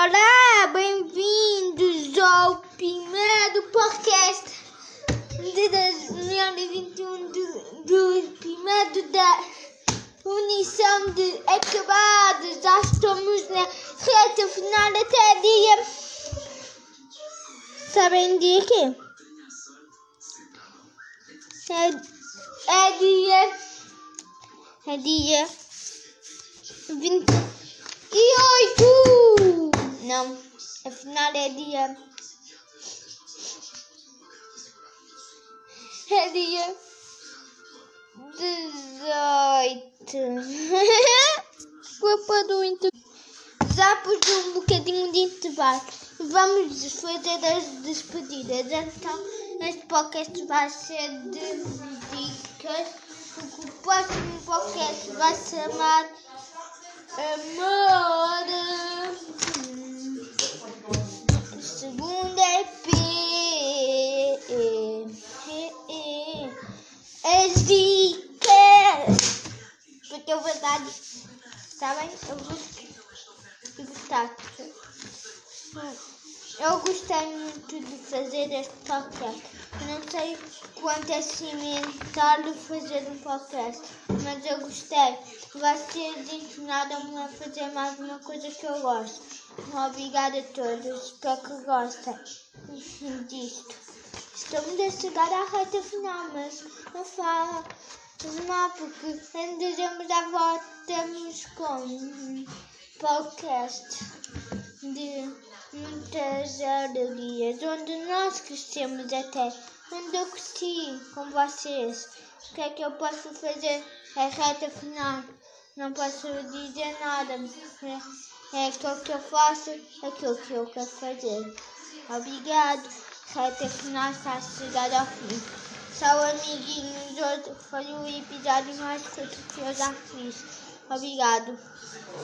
Olá, bem-vindos ao primeiro podcast de 2021 do, do primeiro da unição de acabados. Já estamos na reta final até dia. Sabem dia quê? É, é dia. É dia 28. Não, afinal é dia. É dia 18. Culpa do inter... Já pus um bocadinho de intervalo. Vamos fazer as despedidas. Então, este podcast vai ser de dicas. O próximo podcast vai se chamar Amor. Dicas. Porque é verdade. Está bem? Eu vou. Eu gostei muito de fazer este podcast. Não sei quanto é de fazer um podcast, mas eu gostei. Vocês ensinaram-me a fazer mais uma coisa que eu gosto. Obrigada a todos, espero que gostem disto. Estamos a chegar à reta final, mas não faz mal, porque em dezembro já voltamos com um podcast de muitas alegrias, onde nós crescemos até, onde eu cresci com vocês. O que é que eu posso fazer? É reta final, não posso dizer nada. É aquilo que eu faço, é aquilo que eu quero fazer. Obrigado. Reta final está chegando ao fim. Tchau, amiguinhos. Hoje foi o episódio mais curto que eu já fiz. Obrigado.